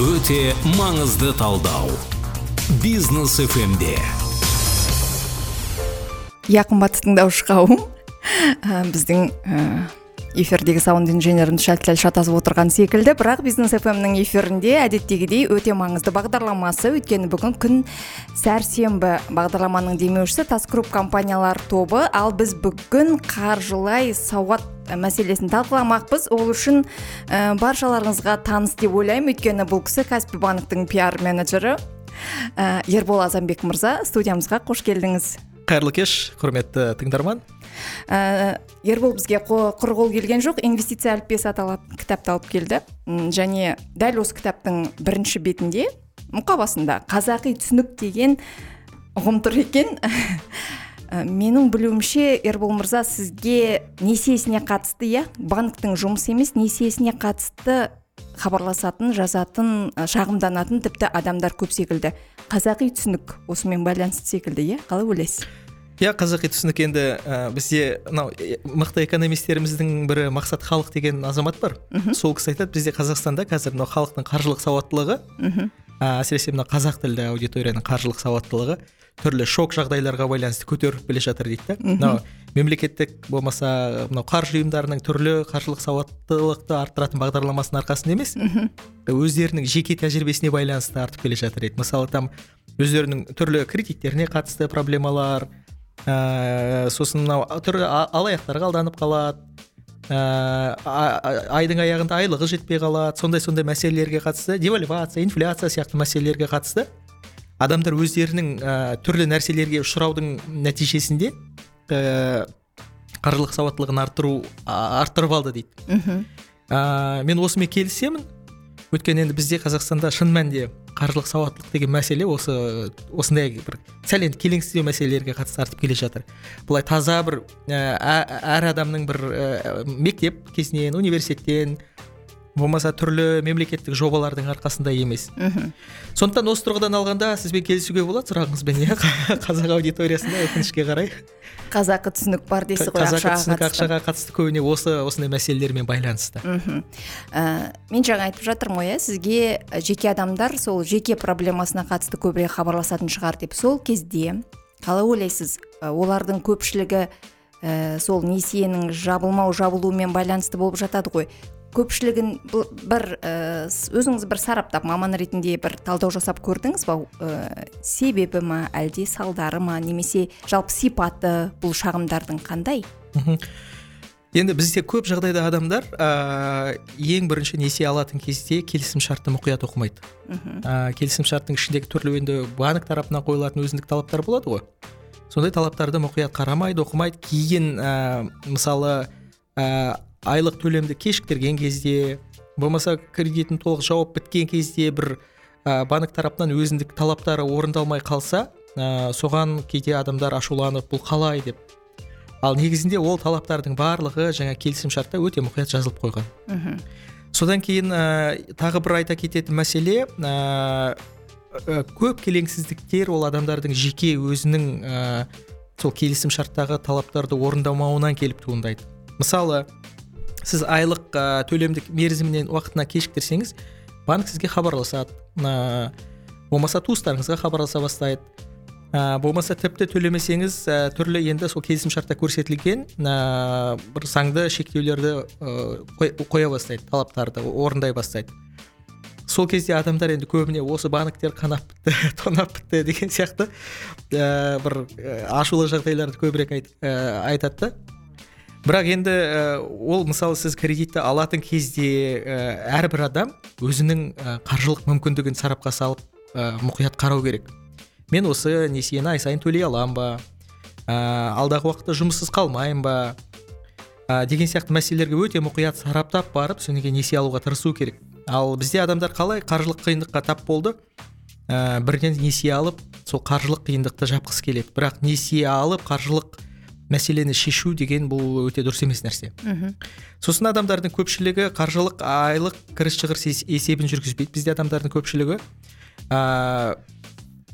өте маңызды талдау. Бизнес фмде иә қымбатты тыңдаушы қауым біздің эфирдегі саунд инженеріміз сәл сәл шатасып отырған секілді. Бірақ бизнес фмнің эфирінде әдеттегідей өте маңызды бағдарламасы. Өйткені бүгін күн сәрсенбі. Бағдарламаның демеушісі тас групп компаниялар тобы. Ал біз бүгін қаржылай сауат мәселесін талқыламақпыз. Ол үшін ә, баршаларыңызға таныс деп ойлаймын. Өйткені бұл кісі каспи банктің пиар менеджері ә, ербол азанбек мырза студиямызға қош келдіңіз. Қайырлы кеш құрметті тыңдарман. Ә, ербол бізге құр қол келген жоқ инвестиция әліппесі аталатын кітапты алып келді. Және дәл осы кітаптың бірінші бетінде мұқабасында қазақи түсінік деген ұғым тұр екен. Ә, менің білуімше ербол мырза сізге несиесіне қатысты иә? Банктің жұмысы емес несиесіне қатысты хабарласатын жазатын шағымданатын тіпті адамдар көп секілді. Қазақи түсінік осымен байланысты секілді иә? Қалай ойлайсыз? Иә қазақи түсінік енді ә, бізде мынау мықты экономистеріміздің бірі мақсат халық деген азамат бар. Сол кісі айтады бізде қазақстанда қазір мынау халықтың қаржылық сауаттылығы мхм. әсіресе мына қазақ тілді аудиторияның қаржылық сауаттылығы түрлі шок жағдайларға байланысты көтеріліп келе жатыр дейді да мынау мемлекеттік болмаса мынау қаржы ұйымдарының түрлі қаржылық сауаттылықты арттыратын бағдарламасының арқасында емес өздерінің жеке тәжірибесіне байланысты артып келе жатыр дейді. Мысалы там өздерінің түрлі кредиттеріне қатысты проблемалар ә, сосын мынау түрлі алаяқтарға алданып қалады ә, айдың аяғында айлығы жетпей қалады сондай сондай мәселелерге қатысты девальвация инфляция сияқты мәселелерге қатысты адамдар өздерінің ә, түрлі нәрселерге ұшыраудың нәтижесінде ә, қаржылық сауаттылығын арттыру арттырып алды дейді. Мхм. Ә, мен осымен келісемін. Өйткені енді бізде қазақстанда шын мәнінде қаржылық сауаттылық деген мәселе осы осындай бір сәл енді келеңсіздеу мәселелерге қатысты артып келе жатыр. Былай таза бір ә, әр адамның бір ә, мектеп кезінен университеттен болмаса түрлі мемлекеттік жобалардың арқасында емес. Мхм. Сондықтан осы тұрғыдан алғанда сізбен келісуге болады сұрағыңызбен иә? Қазақ аудиториясында өкінішке қарай. Қазақы түсінік бар дейсіз ғой қазақы түсінік ақшаға қатысты көбіне осы осындай мәселелермен байланысты. Мхм. Ә, мен жаңа айтып жатырмын ғой иә? Сізге жеке адамдар сол жеке проблемасына қатысты көбірек хабарласатын шығар деп сол кезде қалай ойлайсыз? Олардың көпшілігі ә, сол несиенің жабылмау жабылуымен байланысты болып жатады ғой. Көпшілігін бір ә, өзіңіз бір сараптап маман ретінде бір талдау жасап көрдіңіз ба? Ә, себебі ма әлде салдары ма немесе жалпы сипаты бұл шағымдардың қандай? Енді бізде көп жағдайда адамдар ә, ең бірінші несие алатын кезде келісім шартты мұқият оқымайды. Ә, келісім шарттың ішіндегі түрлі енді банк тарапынан қойылатын өзіндік талаптар болады ғой. Сондай талаптарды мұқият қарамайды оқымайды. Кейін ә, мысалы ә, айлық төлемді кешіктірген кезде болмаса кредитін толық жауап біткен кезде бір ә, банк тарапынан өзіндік талаптары орындалмай қалса ә, соған кейде адамдар ашуланып бұл қалай? деп. Ал негізінде ол талаптардың барлығы жаңа келісімшартта өте мұқият жазылып қойған. Мхм. Содан кейін ә, тағы бір айта кететін мәселе ә, көп келеңсіздіктер ол адамдардың жеке өзінің ә, сол келісімшарттағы талаптарды орындамауынан келіп туындайды. Мысалы сіз айлық ә, төлемді мерзімінен уақытына кешіктірсеңіз банк сізге хабарласады. Ә, болмаса туыстарыңызға хабарласа бастайды. Ә, болмаса тіпті төлемесеңіз ә, түрлі енді сол келісімшартта көрсетілген ә, бір заңды шектеулерді ә, қоя бастайды талаптарды орындай бастайды. Сол кезде адамдар енді көбіне осы банктер қанап бітті тонап бітті деген сияқты ә, бір ашулы жағдайларды көбірек айт, айтады да. Бірақ енді ә, ол мысалы сіз кредитті алатын кезде ә, әрбір адам өзінің ә, қаржылық мүмкіндігін сарапқа салып мұқият қарау керек. Мен осы несиені ай сайын төлей аламын ба? Алдағы уақытта жұмыссыз қалмаймын ба? Деген сияқты мәселелерге өте мұқият сараптап барып содан кейін несие алуға тырысу керек. Ал бізде адамдар қалай қаржылық қиындыққа тап болды? Ә, бірден несие алып сол қаржылық қиындықты жапқысы келеді. Бірақ несие алып қаржылық мәселені шешу деген бұл өте дұрыс емес нәрсе. Мхм. Сосын адамдардың көпшілігі қаржылық айлық кіріс шығыс есебін жүргізбейді. Бізде адамдардың көпшілігі ә,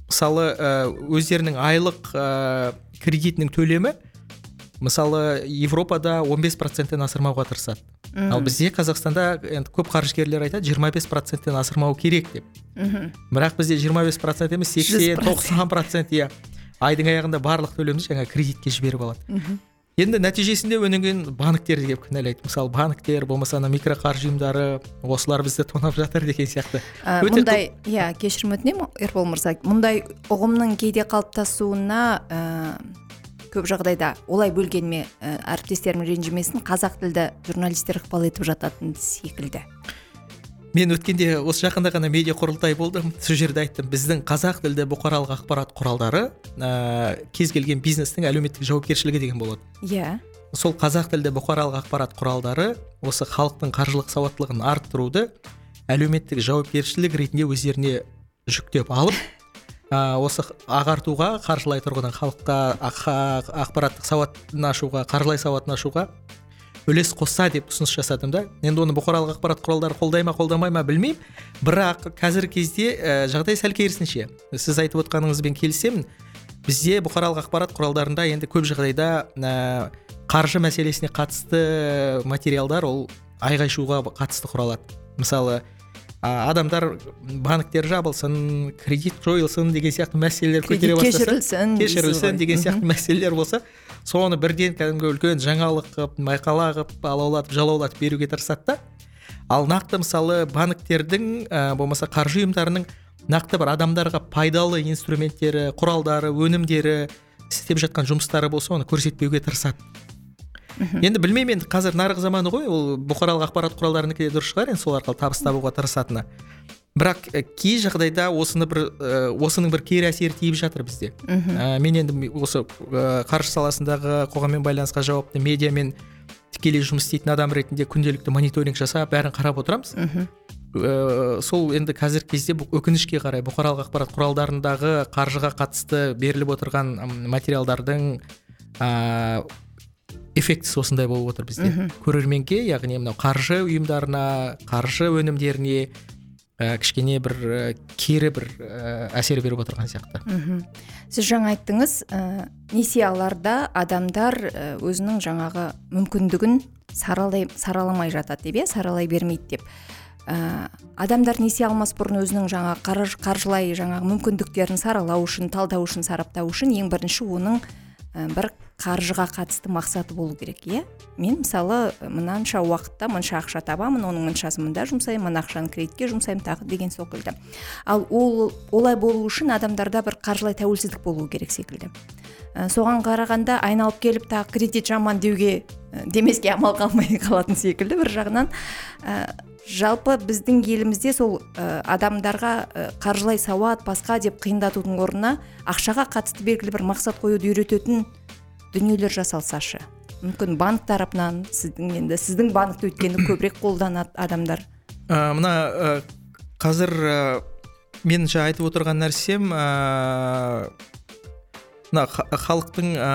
мысалы өздерінің айлық ә, кредитінің төлемі мысалы европада 15 проценттен асырмауға тырысады. Ал бізде қазақстанда енді көп қаржыгерлер айтады 25 бес проценттен асырмау керек деп. Мхм. Бірақ бізде 25 бес процент емес сексен тоқсан процент иә. Айдың аяғында барлық төлемді жаңа кредитке жіберіп алады. Мхм. Енді нәтижесінде одан кейін банктер келіп кінәлайды. Мысалы банктер болмаса ана микроқаржы ұйымдары осылар бізді тонап жатыр деген сияқты. Ә, мұндай иә кешірім өтінемін ербол мырза. Мұндай ұғымның кейде қалыптасуына ә, көп жағдайда олай бөлгеніме ә, әріптестерім ренжімесін қазақ тілді журналистер ықпал етіп жататын секілді? Мен өткенде осы жақында ғана медиа құрылтай болды сол жерде айттым біздің қазақ тілді бұқаралық ақпарат құралдары ә, кез келген бизнестің әлеуметтік жауапкершілігі деген болады. Иә. Сол қазақ тілді бұқаралық ақпарат құралдары осы халықтың қаржылық сауаттылығын арттыруды әлеуметтік жауапкершілік ретінде өздеріне жүктеп алып ә, осы ағартуға қаржылай тұрғыдан халыққа ақпараттық сауатын ашуға қаржылай сауатын ашуға үлес қосса деп ұсыныс жасадым да. Енді оны бұқаралық ақпарат құралдары қолдай ма қолдамай ма білмеймін. Бірақ қазіргі кезде ә, жағдай сәл керісінше. Сіз айтып отқаныңызбен келісемін. Бізде бұқаралық ақпарат құралдарында енді көп жағдайда ә, қаржы мәселесіне қатысты материалдар ол айғай шуға қатысты құралады. Мысалы адамдар банктер жабылсын кредит жойылсын деген сияқты мәселелер көтере бастаса кешірілсін деген сияқты мәселелер болса соны бірден кәдімгі үлкен жаңалық қылып майқала қылып алаулатып жалаулатып беруге тырысады да. Ал нақты мысалы банктердің ә, болмаса қаржы ұйымдарының нақты бір адамдарға пайдалы инструменттері құралдары өнімдері істеп жатқан жұмыстары болса оны көрсетпеуге тырысады. Енді білмеймін енді қазір нарық заманы ғой ол бұқаралық ақпарат құралдарынікі де дұрыс шығар енді сол арқылы табыс табуға тырысатыны. Бірақ ә, кей жағдайда осыны бір ә, осының бір кері әсері тиіп жатыр бізде. Ә, мен енді осы ә, қаржы саласындағы қоғаммен байланысқа жауапты медиамен тікелей жұмыс істейтін адам ретінде күнделікті мониторинг жасап бәрін қарап отырамыз. Ә, сол енді қазіргі кезде өкінішке қарай бұқаралық ақпарат құралдарындағы қаржыға қатысты беріліп отырған материалдардың ә, эффектісі осындай болып отыр бізде. Көрерменге яғни мынау қаржы ұйымдарына қаржы өнімдеріне ә, кішкене бір ә, кері бір ә, әсер беріп отырған сияқты. Мхм. Сіз жаңа айттыңыз ә, несие аларда адамдар ә, өзінің жаңағы мүмкіндігін саралай сараламай жатады деп иә саралай бермейді деп. Ә, адамдар несие алмас бұрын өзінің жаңа қарж, қаржылай жаңағы мүмкіндіктерін саралау үшін талдау үшін сараптау үшін ең бірінші оның ә, бір қаржыға қатысты мақсаты болу керек иә? Мен мысалы мынанша уақытта мынша ақша табамын оның мыншасын мында жұмсаймын мына ақшаны кредитке жұмсаймын тағы деген секілді. Ал ол олай болу үшін адамдарда бір қаржылай тәуелсіздік болу керек секілді. Ә, соған қарағанда айналып келіп тағы кредит жаман деуге демеске амал қалмай қалатын секілді бір жағынан. Ә, жалпы біздің елімізде сол ә, адамдарға ә, қаржылай сауат басқа деп қиындатудың орнына ақшаға қатысты белгілі бір мақсат қоюды үйрететін дүниелер жасалсашы. Мүмкін банк тарапынан сіздің енді сіздің банкті өйткені көбірек қолданады адамдар. Ә, мына ә, қазір ә, мен жаңа айтып отырған нәрсем ә, мына ха- халықтың ә,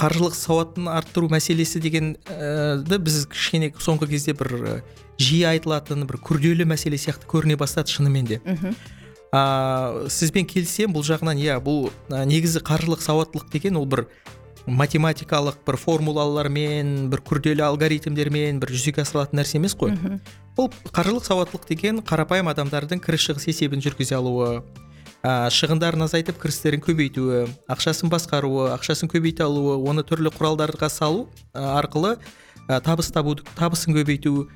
қаржылық сауатын арттыру мәселесі дегенді біз кішкене соңғы кезде бір ә, жиі айтылатын бір күрделі мәселе сияқты көріне бастады шынымен де. Ә, сізбен келісемін бұл жағынан иә бұл ә, негізі қаржылық сауаттылық деген ол бір математикалық бір формулалармен бір күрделі алгоритмдермен бір жүзеге асырылатын нәрсе емес қой. Бұл қаржылық сауаттылық деген қарапайым адамдардың кіріс шығыс есебін жүргізе алуы ә, шығындарын азайтып кірістерін көбейтуі ақшасын басқаруы ақшасын көбейте алуы оны түрлі құралдарға салу ә, арқылы ә, табыс табуды табысын көбейту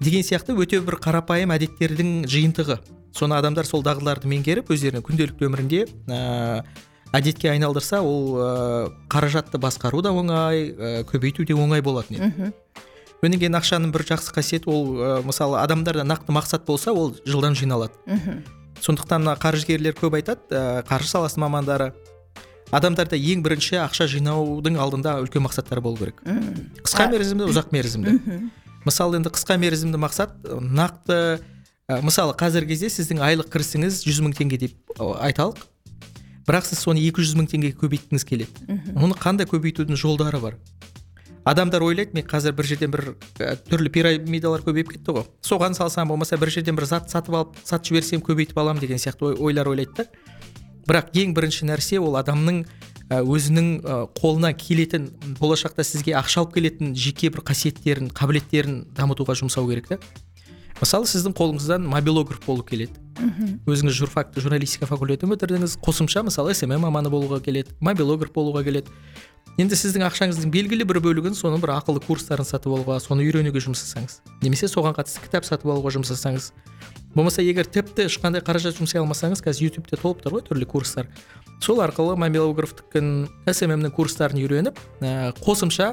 деген сияқты өте бір қарапайым әдеттердің жиынтығы. Соны адамдар сол дағдыларды меңгеріп өздерінің күнделікті өмірінде ә, әдетке айналдырса ол ә, қаражатты басқару да оңай ә, көбейту де оңай болатын еді. Мхм. Одан кейін ақшаның бір жақсы қасиеті ол ә, мысалы адамдарда нақты мақсат болса ол жылдам жиналады. Мхм. Сондықтан мына қаржыгерлер көп айтады ә, қаржы саласының мамандары адамдарда ең бірінші ақша жинаудың алдында үлкен мақсаттар болу керек. Мхм. Қысқа мерзімді ұзақ мерзімді. Мхм. Мысалы енді қысқа мерзімді мақсат нақты ә, мысалы қазіргі кезде сіздің айлық кірісіңіз 100 мың теңге деп айталық бірақ сіз соны 200 мың теңгеге көбейткіңіз келеді. Оны қандай көбейтудің жолдары бар? Адамдар ойлайды мен қазір бір жерден бір ә, түрлі пирамидалар көбейіп кетті ғой. Соған салсам болмаса бір жерден бір зат сатып алып сатып жіберсем көбейтіп аламын деген сияқты ой- ойлар ойлайды да. Бірақ ең бірінші нәрсе ол адамның ә, өзінің ә, қолына келетін болашақта сізге ақша алып келетін жеке бір қасиеттерін қабілеттерін дамытуға жұмсау керек та. Мысалы сіздің қолыңыздан мобилограф болу келеді. Өзіңіз журфак журналистика факультетін бітірдіңіз. Қосымша мысалы смм маманы болуға келеді мобилограф болуға келеді. Енді сіздің ақшаңыздың белгілі бір бөлігін соның бір ақылы курстарын сатып алуға соны үйренуге жұмсасаңыз. Немесе соған қатысты кітап сатып алуға жұмсасаңыз. Болмаса егер тіпті ешқандай қаражат жұмсай алмасаңыз қазір ютубте толып тұр ғой түрлі курстар. Сол арқылы мобилографтікін сммнің курстарын үйреніп ә, қосымша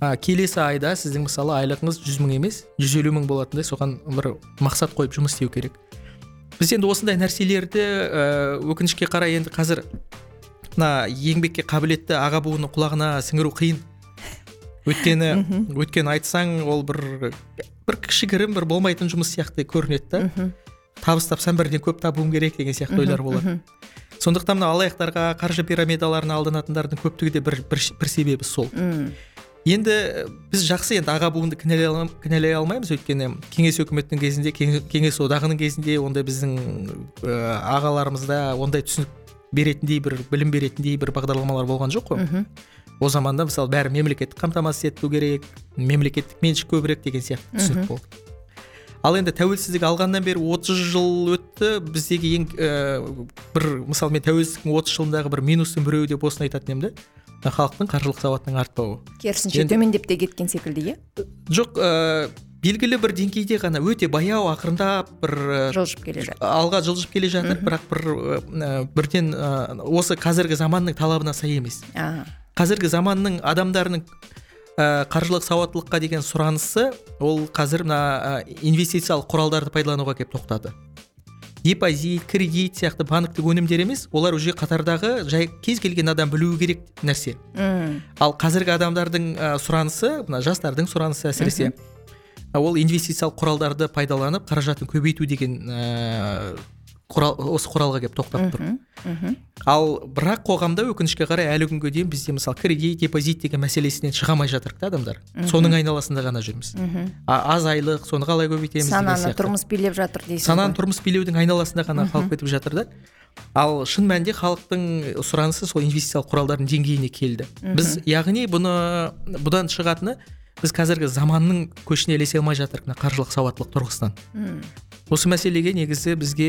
ә, келесі айда сіздің мысалы айлығыңыз жүз мың емес жүз елу мың болатындай соған бір мақсат қойып жұмыс істеу керек. Біз енді осындай нәрселерді ә, өкінішке қарай енді қазір мына еңбекке қабілетті аға буынның құлағына сіңіру қиын. Өйткені өйткені айтсаң ол бір бір кішігірім бір болмайтын жұмыс сияқты көрінеді да. Табыс тапсам бірден көп табуым керек деген сияқты ойлар болады сондықтан мына алаяқтарға қаржы пирамидаларына алданатындардың көптігі де бір, бір, бір себебі сол. Енді біз жақсы енді аға буынды кінәлай, алмаймыз. Өйткені кеңес өкіметінің кезінде кеңес одағының кезінде ондай біздің ә, ағаларымызда ондай түсінік беретіндей бір білім беретіндей бір бағдарламалар болған жоқ қой. Ол заманда мысалы бәрі мемлекеттік қамтамасыз ету керек мемлекеттік меншік көбірек деген сияқты түсінік болды. Ал енді тәуелсіздік алғаннан бері 30 жыл өтті біздегі ең ә, бір мысалы мен тәуелсіздіктің отыз жылындағы бір минустың біреуі деп осыны айтатын едім да. Халықтың қаржылық сауатының артпауы керісінше төмендеп те кеткен секілді иә? Жоқ ә, белгілі бір деңгейде ғана өте баяу ақырындап бір жылжып келе жатыр алға жылжып келе жатыр. Бірақ бір ә, бірден ә, осы қазіргі заманның талабына сай емес. Қазіргі заманның адамдарының ә, қаржылық сауаттылыққа деген сұранысы ол қазір мына ә, инвестициялық құралдарды пайдалануға келіп тоқтады. Депозит кредит сияқты банктік өнімдер емес олар уже қатардағы жай кез келген адам білуі керек нәрсе. Ал қазіргі адамдардың ә, сұранысы мына жастардың сұранысы әсіресе. Ол инвестициялық құралдарды пайдаланып қаражатын көбейту деген ә, құрал осы құралға келіп тоқтап тұр. Ал бірақ қоғамда өкінішке қарай әлі күнге дейін бізде мысалы кредит депозит деген мәселесінен шыға алмай жатырық та адамдар соның айналасында ғана жүрміз. Аз айлық соны қалай көбейтеміз сананы тұрмыс билеп жатыр дейсіз сананы тұрмыс билеудің айналасында ғана қалып кетіп жатыр да. Ал шын мәнінде халықтың сұранысы сол инвестициялық құралдардың деңгейіне келді. Біз яғни бұны бұдан шығатыны біз қазіргі заманның көшіне ілесе алмай жатырмыз мына қаржылық сауаттылық тұрғысынан. Осы мәселеге негізі бізге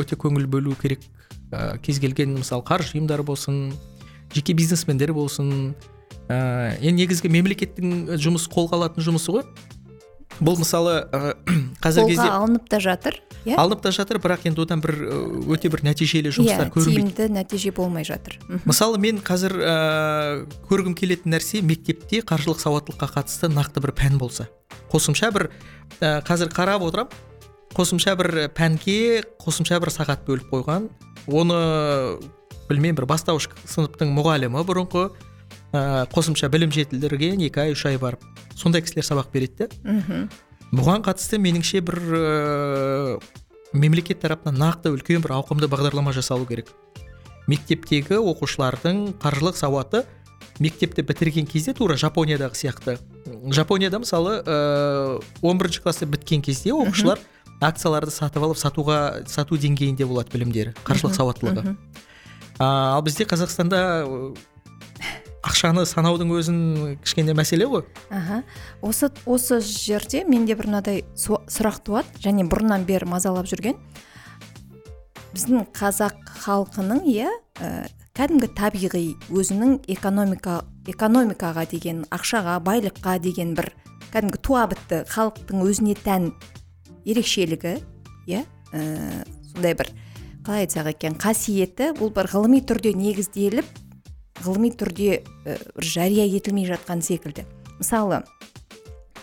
өте көңіл бөлу керек. Ә, кез келген мысалы қаржы ұйымдары болсын жеке бизнесмендер болсын ә, енді негізгі мемлекеттің жұмыс қолға алатын жұмысы ғой. Бұл мысалы ә, қазіргі кезде алынып та жатыр иә? алынып та жатыр бірақ енді одан бір өте бір нәтижелі жұмыстар иә, көрінбейді. тиімді нәтиже болмай жатыр. Мысалы мен қазір ә, көргім келетін нәрсе мектепте қаржылық сауаттылыққа қатысты нақты бір пән болса. Қосымша бір ә, қазір қарап отырамын қосымша бір пәнге қосымша бір сағат бөліп қойған. Оны білмеймін бір бастауыш сыныптың мұғалімі бұрынғы ә, қосымша білім жетілдірген екі ай үш ай барып сондай кісілер сабақ береді да бұған қатысты меніңше бір ә, мемлекет тарапынан нақты үлкен бір ауқымды бағдарлама жасалу керек. Мектептегі оқушылардың қаржылық сауаты мектепті бітірген кезде тура жапониядағы сияқты. Жапонияда мысалы он бірінші класты біткен кезде оқушылар акцияларды сатып алып сатуға сату деңгейінде болады білімдері қаржылық сауаттылығы. ал бізде қазақстанда ақшаны санаудың өзін кішкене мәселе ғой. Аха. Осы осы жерде менде бір мынадай сұрақ туады және бұрыннан бері мазалап жүрген. Біздің қазақ халқының иә ә, кәдімгі табиғи өзінің экономика экономикаға деген ақшаға байлыққа деген бір кәдімгі туа бітті халықтың өзіне тән ерекшелігі иә? Ә, сондай бір қалай айтсақ екен қасиеті бұл бір ғылыми түрде негізделіп ғылыми түрде ә, жария етілмей жатқан секілді. Мысалы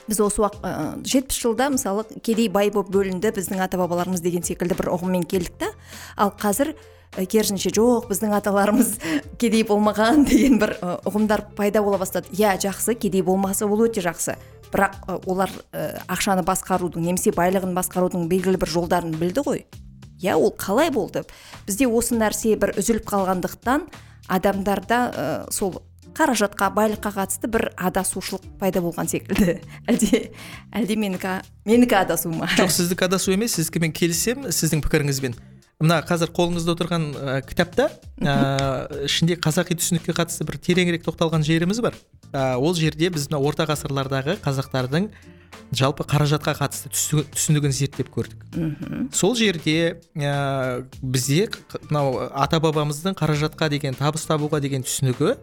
біз осы уақыт жетпіс жылда мысалы кедей бай болып бөлінді біздің ата бабаларымыз деген секілді бір ұғыммен келдік та. Ал қазір керісінше жоқ біздің аталарымыз кедей болмаған деген бір ұғымдар пайда бола бастады. Иә жақсы кедей болмаса ол өте жақсы бірақ олар ә, ақшаны басқарудың немесе байлығын басқарудың белгілі бір жолдарын білді ғой. Иә ол қалай болды? Бізде осы нәрсе бір үзіліп қалғандықтан адамдарда ә, сол қаражатқа байлыққа қатысты бір адасушылық пайда болған секілді. Әлде әлде менікі менікі адасу ма? Жоқ сіздікі адасу емес сіздікімен келісемін сіздің пікіріңізбен. Мына қазір қолыңызда отырған ә, кітапта ә, ішінде қазақи түсінікке қатысты бір тереңірек тоқталған жеріміз бар. Ә, ол жерде біз мына орта ғасырлардағы қазақтардың жалпы қаражатқа қатысты түсі- түсінігін зерттеп көрдік. Сол жерде ә, бізде мынау ата бабамыздың қаражатқа деген табыс табуға деген түсінігі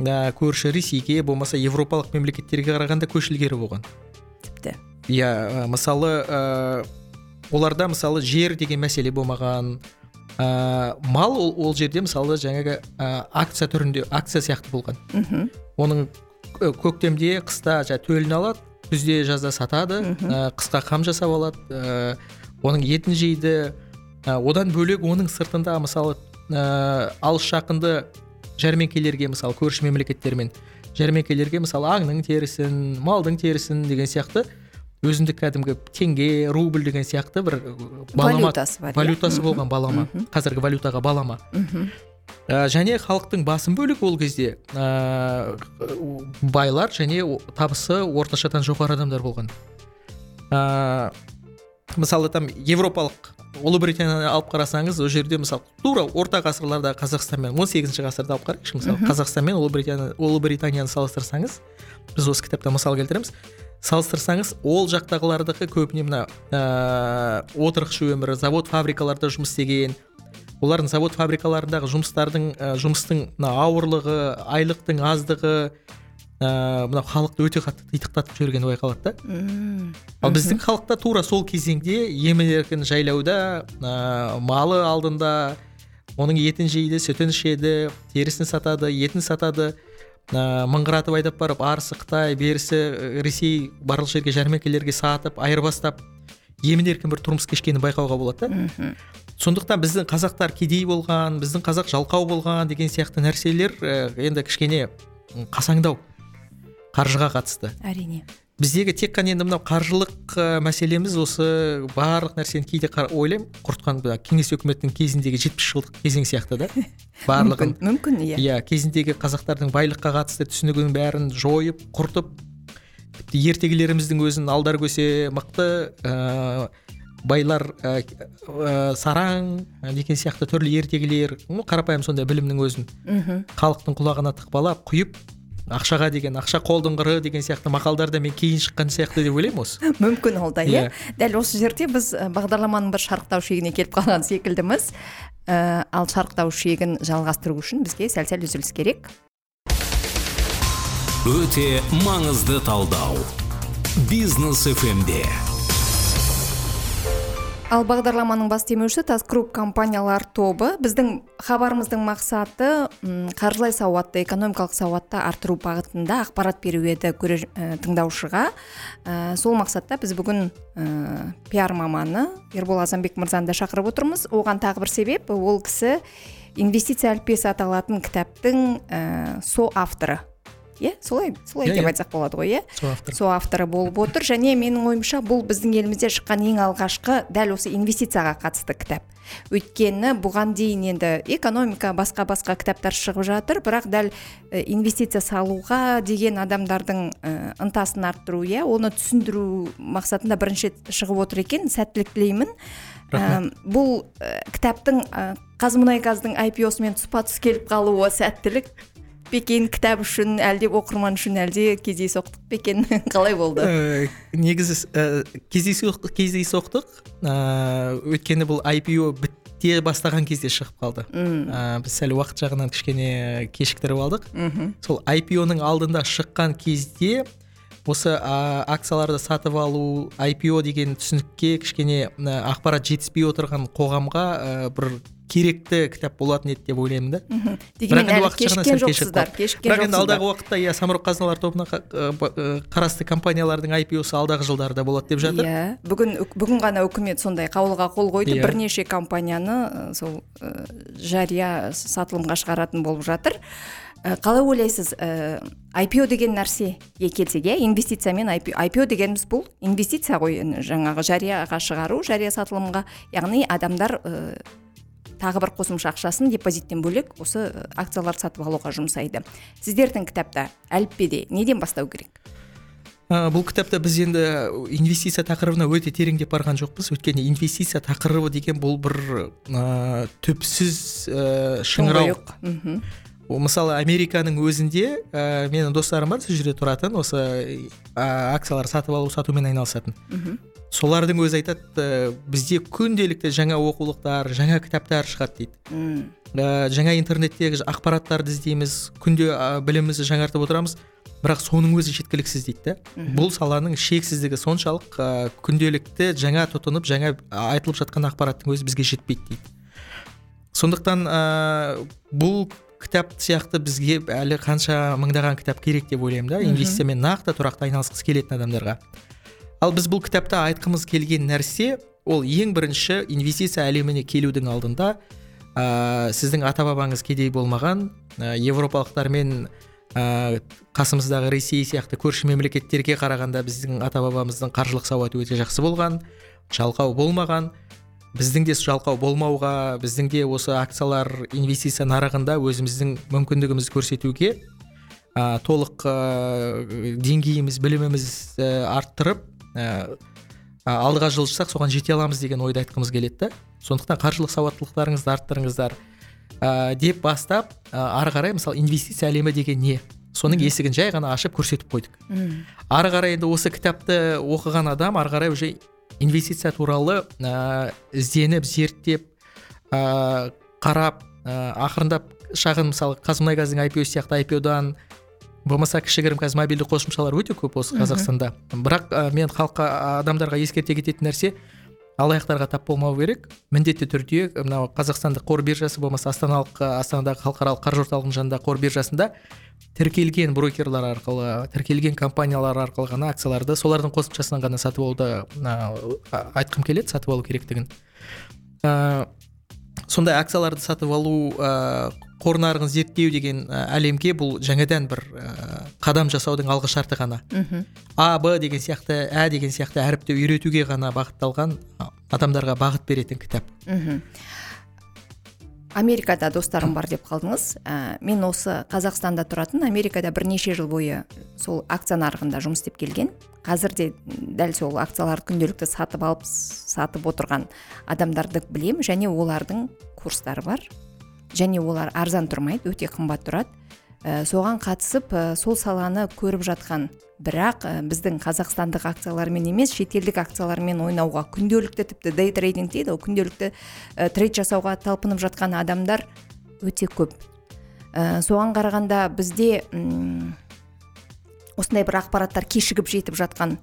ә, көрші ресейге болмаса европалық мемлекеттерге қарағанда көш ілгері болған. Тіпті. Иә мысалы ә, оларда мысалы жер деген мәселе болмаған ә, мал ол, ол жерде мысалы жаңағы ә, акция түрінде акция сияқты болған. Мхм. Оның кө- көктемде қыста жаңа төлін алады күзде жазда сатады ә, қысқа қам жасап алады ә, оның етін жейді ә, одан бөлек оның сыртында мысалы ә, алыс жақынды жәрмеңкелерге мысалы көрші мемлекеттермен жәрмеңкелерге мысалы аңның терісін малдың терісін деген сияқты өзіндік кәдімгі теңге рубль деген сияқты бір балама Валютасы бар, иә? валютасы болған балама. Қазіргі валютаға балама. Ә, және халықтың басым бөлігі ол кезде ә, байлар және табысы орташадан жоғары адамдар болған. Ә, мысалы там европалық ұлыбританияны алып қарасаңыз ол жерде мысалы тура орта ғасырларда қазақстан мен он сегізінші ғасырда алып қарайықшы мысалы қазақстан мен ұлыбритания ұлыбританияны салыстырсаңыз біз осы кітапта мысал келтіреміз. Салыстырсаңыз ол жақтағылардікі көбіне мына ә, отырықшы өмірі завод фабрикаларда жұмыс істеген олардың завод фабрикаларындағы жұмыстардың ә, жұмыстың мына ауырлығы айлықтың аздығы ә, мынау халықты өте қатты титықтатып жібергені байқалады да Мм. ал біздің халықта тура сол кезеңде емін еркін жайлауда ә, малы алдында оның етін жейді сүтін ішеді терісін сатады етін сатады ә, мыңғыратып айдап барып арысы қытай берісі ресей барлық жерге жәрмеңкелерге сатып айырбастап емін еркін бір тұрмыс кешкенін байқауға болады да. Сондықтан біздің қазақтар кедей болған біздің қазақ жалқау болған деген сияқты нәрселер енді кішкене қасаңдау қаржыға қатысты. Әрине. Біздегі тек қана енді мынау қаржылық ә, мәселеміз осы барлық нәрсені кейде ойлаймын құртқан кеңес өкіметінің кезіндегі жетпіс жылдық кезең сияқты да. Барлығын. мүмкін иә. Иә кезіндегі қазақтардың байлыққа қатысты түсінігінің бәрін жойып құртып тіпті ертегілеріміздің өзін алдар көсе мықты ә, байлар ә, ә, сараң ә, деген сияқты түрлі ертегілер ну қарапайым сондай білімнің өзін. Мхм. Халықтың құлағына тықпалап құйып ақшаға деген ақша қолдың қыры деген сияқты мақалдар да мен кейін шыққан сияқты деп ойлаймын осы. Мүмкін ол да иә. Иә. дәл осы жерде біз бағдарламаның бір шарықтау шегіне келіп қалған секілдіміз. Ә, ал шарықтау шегін жалғастыру үшін бізге сәл сәл үзіліс керек. Өте маңызды талдау. Бизнес фмде ал бағдарламаның бас демеушісі қазгрупп компаниялар тобы біздің хабарымыздың мақсаты қаржылай сауатты экономикалық сауатты арттыру бағытында ақпарат беру еді көре тыңдаушыға. Ә, сол мақсатта біз бүгін ә, пиар маманы ербол азанбек мырзаны да шақырып отырмыз. Оған тағы бір себеп ол кісі инвестиция әліппесі аталатын кітаптың ә, со авторы иә солай солай деп айтсақ болады ғой иә со авторы болып отыр. Және менің ойымша бұл біздің елімізде шыққан ең алғашқы дәл осы инвестицияға қатысты кітап. Өйткені бұған дейін енді экономика басқа басқа кітаптар шығып жатыр. Бірақ дәл инвестиция салуға деген адамдардың ынтасын арттыру иә оны түсіндіру мақсатында бірінші шығып отыр екен. Сәттілік тілеймін. Ә, бұл ә, кітаптың ә, қазмұнайгаздың IPO-сымен тұспа тұс келіп қалуы сәттілік. Пе екен кітап үшін әлде оқырман үшін әлде кездейсоқтық пе екен? Қалай болды? Ә, негізі ә, кездейсоқтық кездейсоқтық ә, өйткені бұл IPO біте бастаған кезде шығып қалды. Ә, біз сәл уақыт жағынан кішкене кешіктіріп алдық. Мхм. Сол IPO-ның алдында шыққан кезде осы а, акцияларды сатып алу IPO деген түсінікке кішкене ә, ақпарат жетіспей отырған қоғамға ә, бір керекті кітап болатын еді деп ойлаймын да. Дегенмен әлі кешіккен жоқсыздар кешіккен бірақ енді алдағы уақытта иә самұрық қазыналар тобына қарасты компаниялардың IPO-сы алдағы жылдарда болады деп жатыр. Иә. Бүгін бүгін ғана үкімет сондай қаулыға қол қойды. Иә. бірнеше компанияны сол жария сатылымға шығаратын болып жатыр. Қалай ойлайсыз ә, IPO деген нәрсеге келсек иә инвестиция мен IPO, IPO дегеніміз бұл инвестиция ғой жаңағы жарияға шығару жария сатылымға яғни адамдар ә, тағы бір қосымша ақшасын депозиттен бөлек осы акцияларды сатып алуға жұмсайды. Сіздердің кітапта әліппеде неден бастау керек? Ә, бұл кітапта біз енді инвестиция тақырыбына өте тереңдеп барған жоқпыз. Өйткені инвестиция тақырыбы деген бұл бір ә, түпсіз ә, шыңырау. Мысалы американың өзінде ә, менің достарым бар сол жерде тұратын осы ә, акциялар сатып алу сатумен айналысатын. Мхм. Солардың өзі айтады ә, бізде күнделікті жаңа оқулықтар жаңа кітаптар шығады дейді М, ә, жаңа интернеттегі ақпараттарды іздейміз күнде ә, білімімізді жаңартып отырамыз. Бірақ соның өзі жеткіліксіз дейді да бұл саланың шексіздігі соншалық ә, күнделікті жаңа тұтынып жаңа айтылып жатқан ақпараттың өзі бізге жетпейді дейді. Сондықтан ә, бұл кітап сияқты бізге әлі қанша мыңдаған кітап керек деп ойлаймын да. Инвестициямен нақты тұрақты айналысқысы келетін адамдарға. Ал біз бұл кітапта айтқымыз келген нәрсе ол ең бірінші инвестиция әлеміне келудің алдында ә, сіздің ата бабаңыз кедей болмаған ә, европалықтармен ә, қасымыздағы ресей сияқты көрші мемлекеттерге қарағанда біздің ата бабамыздың қаржылық сауаты өте жақсы болған жалқау болмаған. Біздің де жалқау болмауға біздің де осы акциялар инвестиция нарығында өзіміздің мүмкіндігімізді көрсетуге ә, толық ә, деңгейіміз біліміміз ә, арттырып алдыға жылжысақ соған жете аламыз деген ойды айтқымыз келеді да. Сондықтан қаржылық сауаттылықтарыңызды арттырыңыздар. Ә, деп бастап ә, ары қарай мысалы инвестиция әлемі деген не? Соның есігін жай ғана ашып көрсетіп қойдық. М, ары қарай енді осы кітапты оқыған адам ары қарай уже инвестиция туралы ә, ізденіп зерттеп ә, қарап ә, ақырындап шағын мысалы қазмұнайгаздың IPO сияқты IPO-дан болмаса кішігірім қазір мобильді қосымшалар өте көп осы қазақстанда. Бірақ ә, мен халыққа адамдарға ескерте кететін нәрсе алаяқтарға тап болмау керек. Міндетті түрде мынау қазақстандық қор биржасы болмаса астаналық астанадағы халықаралық қаржы орталығының жанындағы қор биржасында тіркелген брокерлар арқылы тіркелген компаниялар арқылы ғана акцияларды солардың қосымшасынан ғана сатып алуды айтқым келеді сатып алу керектігін. Ә, сондай акцияларды сатып алу ә, қор нарығын зерттеу деген ә, әлемге бұл жаңадан бір ә, қадам жасаудың алғы шарты ғана. Мхм. А б деген сияқты ә деген сияқты әріпті үйретуге ғана бағытталған адамдарға бағыт беретін кітап. Мхм. Америкада достарым бар деп қалдыңыз. Ә, мен осы қазақстанда тұратын америкада бірнеше жыл бойы сол акция нарығында жұмыс істеп келген. Қазір де дәл сол акцияларды күнделікті сатып алып сатып отырған адамдарды білем және олардың курстары бар. Және олар арзан тұрмайды өте қымбат тұрады. Ә, соған қатысып ә, сол саланы көріп жатқан. Бірақ ә, біздің қазақстандық акциялармен емес шетелдік акциялармен ойнауға күнделікті тіпті дей трейдинг дейді ғой күнделікті трейд жасауға талпынып жатқан адамдар өте көп. Соған қарағанда бізде осындай бір ақпараттар кешігіп жетіп жатқан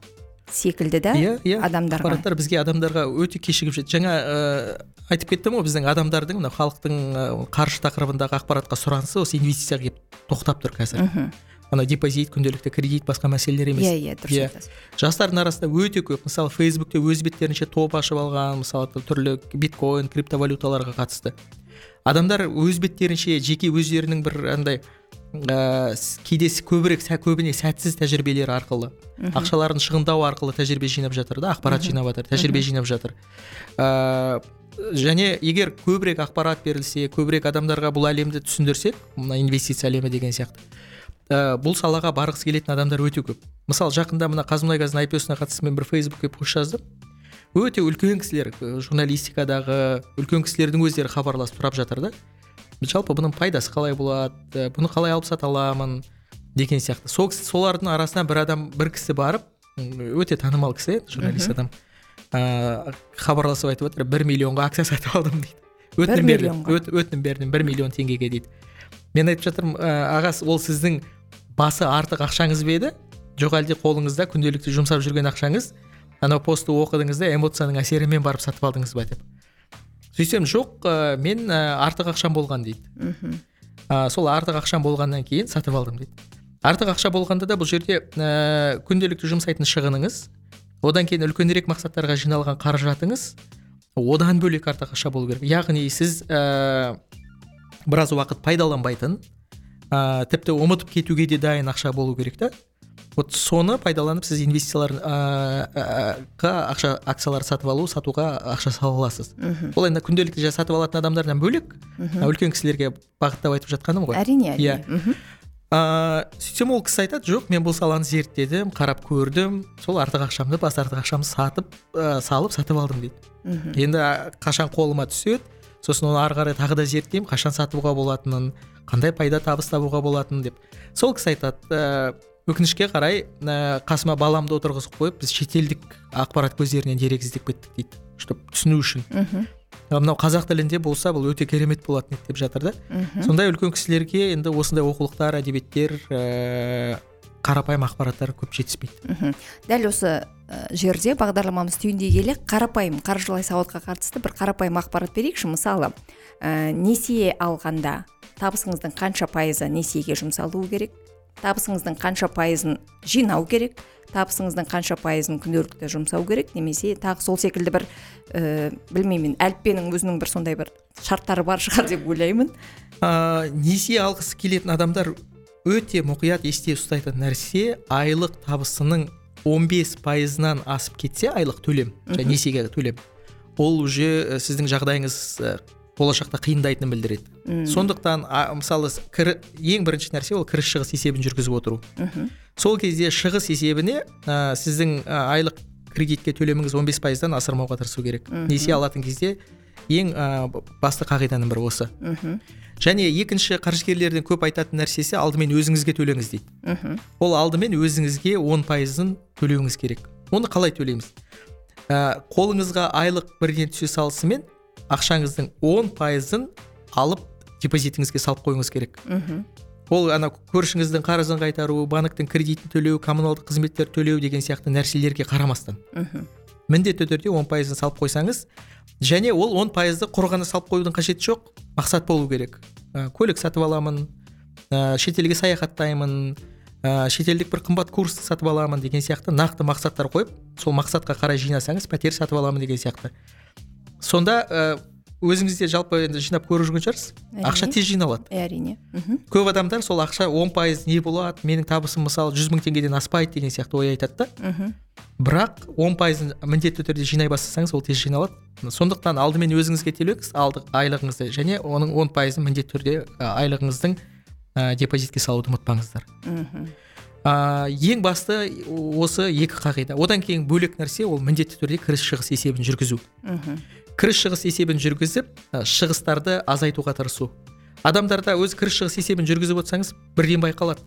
секілді да иә иә. адамдарға? Ақпараттар бізге адамдарға өте кешігіп жетті. Жаңа ә, айтып кеттім ғой біздің адамдардың мына халықтың ә, қаржы тақырыбындағы ақпаратқа сұранысы осы инвестицияға келіп тоқтап тұр қазір. Мхм. Ана депозит күнделікті кредит басқа мәселелер емес. Иә иә дұрыс Иә. айтасыз. Жастардың арасында өте көп. Мысалы фейсбукте өз беттерінше топ ашып алған мысалы түрлі биткоин криптовалюталарға қатысты. Адамдар өз беттерінше жеке өздерінің бір андай ә, с- кейде көбірек сә, көбіне сәтсіз тәжірибелер арқылы. Ақшаларын шығындау арқылы тәжірибе жинап жатыр да ақпарат жинап жатыр тәжірибе жинап жатыр. Ә, және егер көбірек ақпарат берілсе көбірек адамдарға бұл әлемді түсіндірсек мына инвестиция әлемі деген сияқты ә, бұл салаға барғысы келетін адамдар өте көп. Мысалы жақында мына қазмұнайгаздың айпиосына қатысты мен бір фейсбукке пост жаздым. Өте үлкен кісілер журналистикадағы үлкен кісілердің өздері хабарласып сұрап жатыр да. Жалпы бұның пайдасы қалай болады? Бұны қалай алып сата аламын? Деген сияқты. Сол кісі- солардың арасынан бір адам бір кісі барып өте танымал кісі журналист адам. Ә, хабарласып айтып отыр бір миллионға акция сатып алдым дейді. Өтінім бердім өтінім бердім бір миллион теңгеге дейді. Мен айтып жатырмын ә, аға ол сіздің басы артық ақшаңыз ба еді? Жоқ әлде қолыңызда күнделікті жұмсап жүрген ақшаңыз? Анау постты оқыдыңыз да эмоцияның әсерімен барып сатып алдыңыз ба деп. Сөйтсем жоқ ә, мен ә, артық ақшам болған дейді. Мхм. Ә, сол артық ақшам болғаннан кейін сатып алдым дейді. Артық ақша болғанда да бұл жерде ә, күнделікті жұмсайтын шығыныңыз одан кейін үлкенірек мақсаттарға жиналған қаражатыңыз одан бөлек артық ақша болу керек. Яғни сіз ә, біраз уақыт пайдаланбайтын ә, тіпті ұмытып кетуге де дайын ақша болу керек та. Вот соны пайдаланып сіз инвестициялар ә, ә, ақша акциялар сатып алу сатуға ақша сала аласыз. Мхм ол енді күнделікті жай сатып алатын адамдардан бөлек мхм. үлкен кісілерге бағыттап айтып жатқаным ғой. Әрине Иә. әрине. Мхм ыыы сөйтсем ол кісі айтады жоқ мен бұл саланы зерттедім қарап көрдім сол артық ақшамды бас артық ақшамды сатып ә, салып сатып алдым дейді. Енді а, қашан қолыма түседі? Сосын оны ары қарай тағы да зерттеймін қашан сатуға болатынын қандай пайда табыс табуға болатынын деп. Сол кісі айтады ә, өкінішке қарай ә, қасыма баламды отырғызып қойып біз шетелдік ақпарат көздерінен дерек іздеп кеттік дейді. Чтобы түсіну үшін. А мынау қазақ тілінде болса бұл өте керемет болатын еді деп жатыр да. Сондай үлкен кісілерге енді осындай оқулықтар әдебиеттер ә, қарапайым ақпараттар көп жетіспейді. Мхм. Дәл осы жерде бағдарламамыз түйіндей келе қарапайым қаржылай сауатқа қатысты бір қарапайым ақпарат берейікші. Мысалы ә, несие алғанда табысыңыздың қанша пайызы несиеге жұмсалуы керек? Табысыңыздың қанша пайызын жинау керек табысыңыздың қанша пайызын күнделікті жұмсау керек немесе тағы сол секілді бір ә, білмеймін әліппенің өзінің бір сондай бір шарттары бар шығар деп ойлаймын. Ә, несие алғысы келетін адамдар өте мұқият есте ұстайтын нәрсе айлық табысының 15 пайызынан асып кетсе айлық төлем және несиеге төлем. Ол уже ә, сіздің жағдайыңыз ә, болашақта қиындайтынын білдіреді. Сондықтан а, мысалы кірі, ең бірінші нәрсе ол кіріс шығыс есебін жүргізіп отыру. Сол кезде шығыс есебіне ә, сіздің ә, айлық кредитке төлеміңіз 15 пайыздан асырмауға тырысу керек. Несие алатын кезде ең ә, басты қағиданың бірі осы. Және екінші қаржыгерлердің көп айтатын нәрсесі алдымен өзіңізге төлеңіз дейді. Ол алдымен өзіңізге 10 пайызын төлеуіңіз керек. Оны қалай төлейміз? Ә, қолыңызға айлық бірден түсе салысымен ақшаңыздың 10 пайызын алып депозитіңізге салып қоюыңыз керек. Ол ана көршіңіздің қарызын қайтару банктің кредитін төлеу коммуналдық қызметтер төлеу деген сияқты нәрселерге қарамастан. Міндетті түрде он пайызын салып қойсаңыз және ол он пайызды құр ғана салып қоюдың қажеті жоқ мақсат болу керек. Ә, көлік сатып аламын ә, шетелге саяхаттаймын ә, шетелдік бір қымбат курс сатып аламын деген сияқты нақты мақсаттар қойып сол мақсатқа қарай жинасаңыз пәтер сатып аламын деген сияқты. Сонда ә, өзіңіз де жалпы енді жинап көріп жүрген шығарсыз? ақша тез жиналады. Әрине. Мхм. Көп адамдар сол ақша он пайыз не болады менің табысым мысалы жүз мың теңгеден аспайды деген сияқты ой айтады да. Бірақ он пайызын міндетті түрде жинай бастасаңыз ол тез жиналады. Сондықтан алдымен өзіңізге төлеңіз айлығыңызды және оның он пайызын міндетті түрде ә, айлығыңыздың ә, депозитке салуды ұмытпаңыздар. Ә, ең басты осы екі қағида. Одан кейін бөлек нәрсе ол міндетті түрде кіріс шығыс есебін жүргізу. Кіріс шығыс есебін жүргізіп шығыстарды азайтуға тырысу. Адамдарда өз кіріс шығыс есебін жүргізіп отырсаңыз бірден байқалады.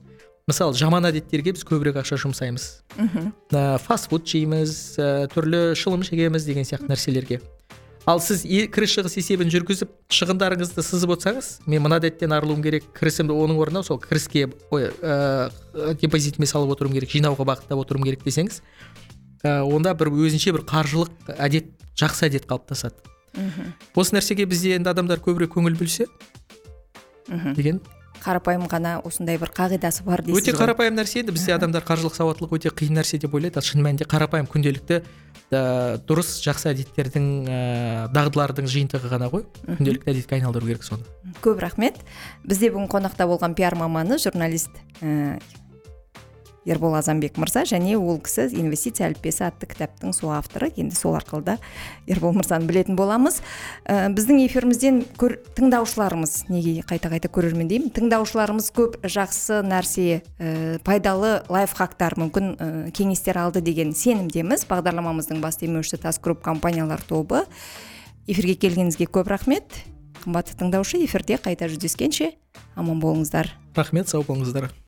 Мысалы жаман әдеттерге біз көбірек ақша жұмсаймыз. Ә, фастфуд жейміз ә, түрлі шылым шегеміз деген сияқты нәрселерге. Ал сіз е- кіріс шығыс есебін жүргізіп шығындарыңызды сызып отырсаңыз мен мына әдеттен арылуым керек кірісімді оның орнына сол кіріске ой ә, депозитіме салып отыруым керек жинауға бағыттап отыруым керек десеңіз ә, онда бір өзінше бір қаржылық әдет жақсы әдет қалыптасады. Осы нәрсеге бізде енді адамдар көбірек көңіл бөлсе деген. Қарапайым ғана осындай бір қағидасы бар дейсіз өте қарапайым нәрсе енді бізде адамдар қаржылық сауаттылық өте қиын нәрсе деп ойлайды. Ал шын мәнінде қарапайым күнделікті ә, дұрыс жақсы әдеттердің ә, дағдылардың жиынтығы ғана ғой. Күнделікті әдетке айналдыру керек соны. Көп рахмет. Бізде бүгін қонақта болған пиар маманы журналист ә, ербол азанбек мырза және ол кісі инвестиция әліппесі атты кітаптың сол авторы. Енді сол арқылы да ербол мырзаны білетін боламыз. Ә, біздің эфирімізден көр, тыңдаушыларымыз неге қайта қайта көрермен деймін тыңдаушыларымыз көп жақсы нәрсе ә, пайдалы лайфхактар мүмкін ә, кеңестер алды деген сенімдеміз. Бағдарламамыздың бас демеушісі тас групп компаниялар тобы. Эфирге келгеніңізге көп рахмет. Қымбатты тыңдаушы эфирде қайта жүздескенше аман болыңыздар. Рахмет сау болыңыздар.